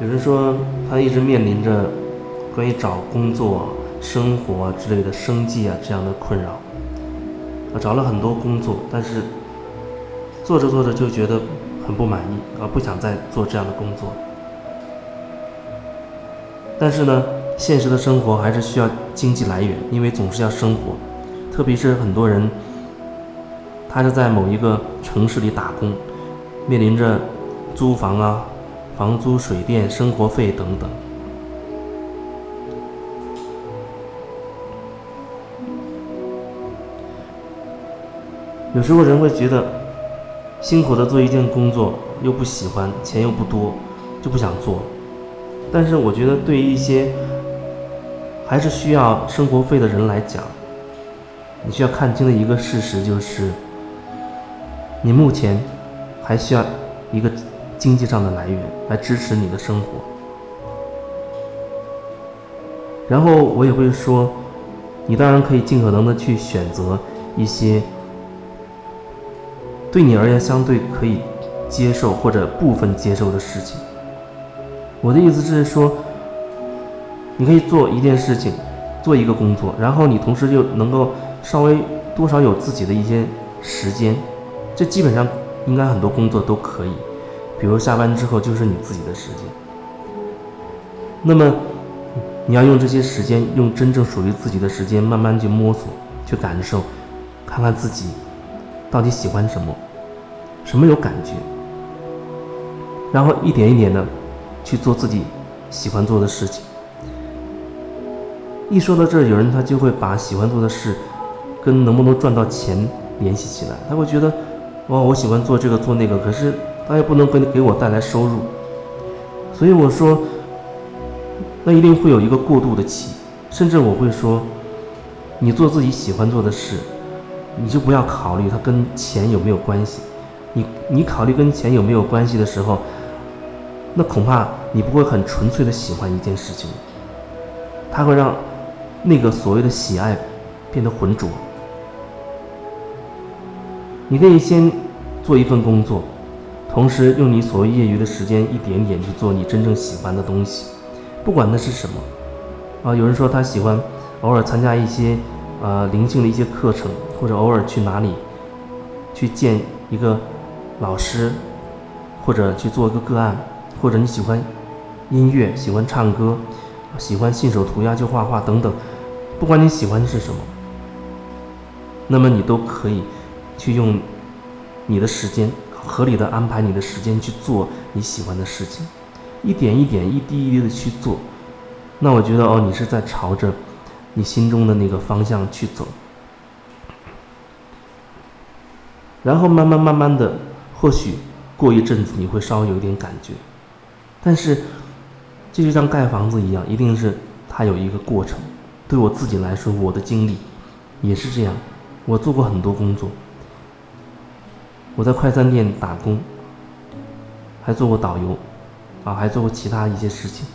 有人说他一直面临着关于找工作、生活之类的生计啊这样的困扰。他找了很多工作，但是做着做着就觉得很不满意，而不想再做这样的工作。但是呢，现实的生活还是需要经济来源，因为总是要生活。特别是很多人，他是在某一个城市里打工，面临着租房啊。房租、水电、生活费等等。有时候人会觉得，辛苦的做一件工作又不喜欢，钱又不多，就不想做。但是我觉得，对于一些还是需要生活费的人来讲，你需要看清的一个事实就是，你目前还需要一个。经济上的来源来支持你的生活，然后我也会说，你当然可以尽可能的去选择一些对你而言相对可以接受或者部分接受的事情。我的意思是说，你可以做一件事情，做一个工作，然后你同时又能够稍微多少有自己的一些时间，这基本上应该很多工作都可以。比如下班之后就是你自己的时间，那么你要用这些时间，用真正属于自己的时间，慢慢去摸索，去感受，看看自己到底喜欢什么，什么有感觉，然后一点一点的去做自己喜欢做的事情。一说到这儿，有人他就会把喜欢做的事跟能不能赚到钱联系起来，他会觉得，哇，我喜欢做这个做那个，可是。他又不能给给我带来收入，所以我说，那一定会有一个过渡的期，甚至我会说，你做自己喜欢做的事，你就不要考虑它跟钱有没有关系。你你考虑跟钱有没有关系的时候，那恐怕你不会很纯粹的喜欢一件事情，它会让那个所谓的喜爱变得浑浊。你可以先做一份工作。同时，用你所谓业余的时间，一点点去做你真正喜欢的东西，不管那是什么。啊，有人说他喜欢偶尔参加一些呃灵性的一些课程，或者偶尔去哪里去见一个老师，或者去做一个个案，或者你喜欢音乐，喜欢唱歌，喜欢信手涂鸦就画画等等，不管你喜欢的是什么，那么你都可以去用你的时间。合理的安排你的时间去做你喜欢的事情，一点一点、一滴一滴的去做，那我觉得哦，你是在朝着你心中的那个方向去走，然后慢慢慢慢的，或许过一阵子你会稍微有点感觉，但是这就像盖房子一样，一定是它有一个过程。对我自己来说，我的经历也是这样，我做过很多工作。我在快餐店打工，还做过导游，啊，还做过其他一些事情。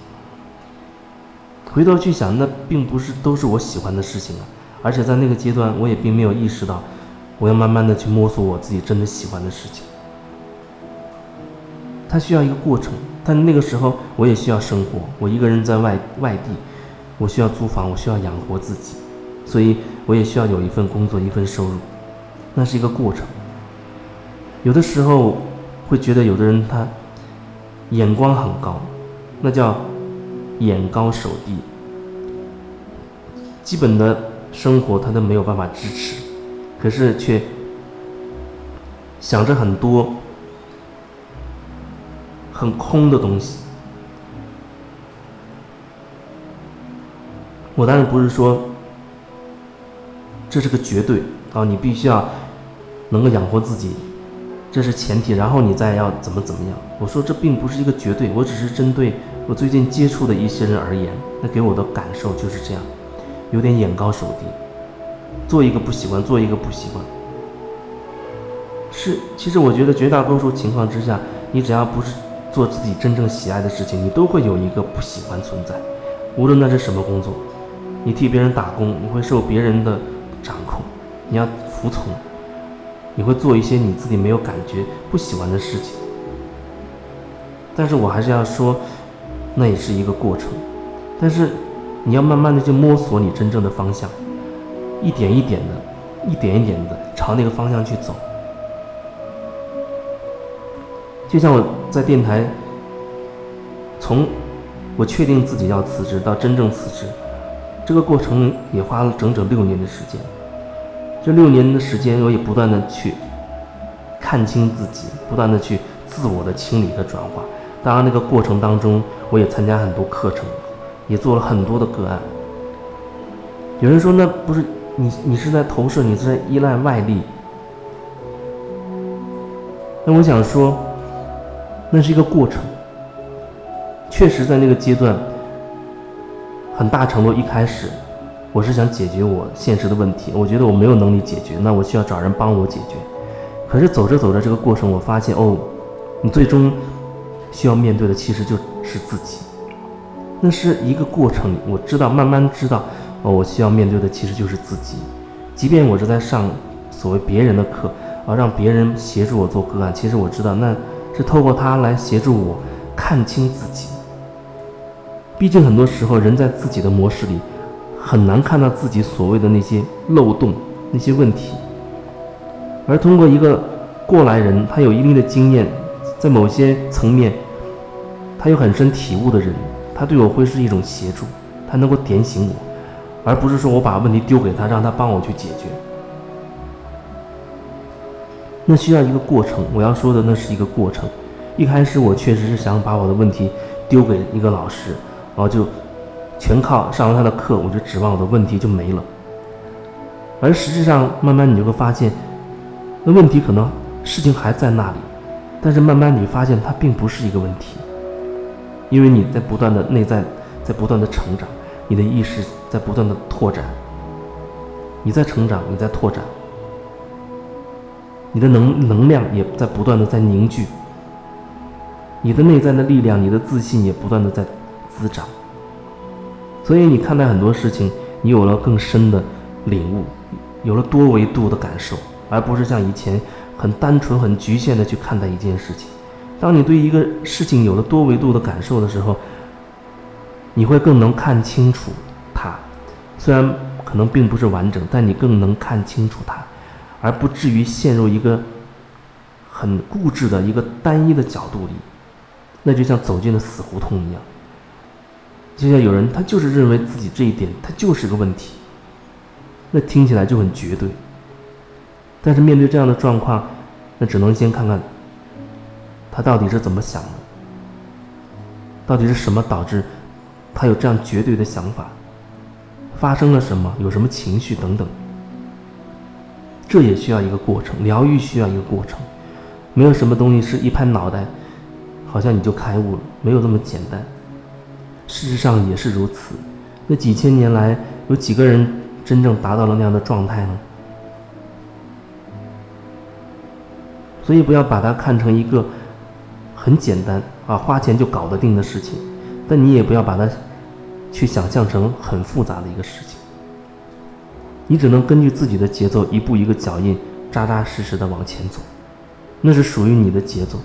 回头去想，那并不是都是我喜欢的事情啊，而且在那个阶段，我也并没有意识到，我要慢慢的去摸索我自己真的喜欢的事情。它需要一个过程，但那个时候我也需要生活，我一个人在外外地，我需要租房，我需要养活自己，所以我也需要有一份工作，一份收入，那是一个过程。有的时候会觉得有的人他眼光很高，那叫眼高手低，基本的生活他都没有办法支持，可是却想着很多很空的东西。我当然不是说这是个绝对啊，你必须要能够养活自己。这是前提，然后你再要怎么怎么样？我说这并不是一个绝对，我只是针对我最近接触的一些人而言，那给我的感受就是这样，有点眼高手低，做一个不喜欢，做一个不习惯。是，其实我觉得绝大多数情况之下，你只要不是做自己真正喜爱的事情，你都会有一个不喜欢存在，无论那是什么工作，你替别人打工，你会受别人的掌控，你要服从，你会做一些你自己没有感觉、不喜欢的事情。但是我还是要说，那也是一个过程。但是你要慢慢的去摸索你真正的方向，一点一点的，一点一点的朝那个方向去走。就像我在电台，从我确定自己要辞职到真正辞职，这个过程也花了整整六年的时间。这六年的时间，我也不断的去看清自己，不断的去自我的清理和转化。当然，那个过程当中，我也参加很多课程，也做了很多的个案。有人说，那不是你，你是在投射，你是在依赖外力。那我想说。那是一个过程，确实在那个阶段，很大程度一开始，我是想解决我现实的问题，我觉得我没有能力解决，那我需要找人帮我解决。可是走着走着这个过程，我发现哦，你最终需要面对的其实就是自己。那是一个过程，我知道，慢慢知道，哦，我需要面对的其实就是自己。即便我是在上所谓别人的课，啊，让别人协助我做个案，其实我知道那。是透过它来协助我看清自己。毕竟很多时候，人在自己的模式里很难看到自己所谓的那些漏洞、那些问题。而通过一个过来人，他有一定的经验，在某些层面，他有很深体悟的人，他对我会是一种协助，他能够点醒我，而不是说我把问题丢给他，让他帮我去解决。那需要一个过程，我要说的那是一个过程。一开始我确实是想把我的问题丢给一个老师，然后就全靠上完他的课，我就指望我的问题就没了。而实际上，慢慢你就会发现，那问题可能事情还在那里，但是慢慢你发现它并不是一个问题，因为你在不断的内在在不断的成长，你的意识在不断的拓展，你在成长，你在拓展。你的能能量也在不断的在凝聚，你的内在的力量，你的自信也不断的在滋长。所以你看待很多事情，你有了更深的领悟，有了多维度的感受，而不是像以前很单纯、很局限的去看待一件事情。当你对一个事情有了多维度的感受的时候，你会更能看清楚它。虽然可能并不是完整，但你更能看清楚它。而不至于陷入一个很固执的一个单一的角度里，那就像走进了死胡同一样。就像有人他就是认为自己这一点他就是个问题，那听起来就很绝对。但是面对这样的状况，那只能先看看他到底是怎么想的，到底是什么导致他有这样绝对的想法，发生了什么，有什么情绪等等。这也需要一个过程，疗愈需要一个过程，没有什么东西是一拍脑袋，好像你就开悟了，没有这么简单。事实上也是如此。那几千年来，有几个人真正达到了那样的状态呢？所以不要把它看成一个很简单啊，花钱就搞得定的事情，但你也不要把它去想象成很复杂的一个事情。你只能根据自己的节奏，一步一个脚印，扎扎实实的往前走，那是属于你的节奏。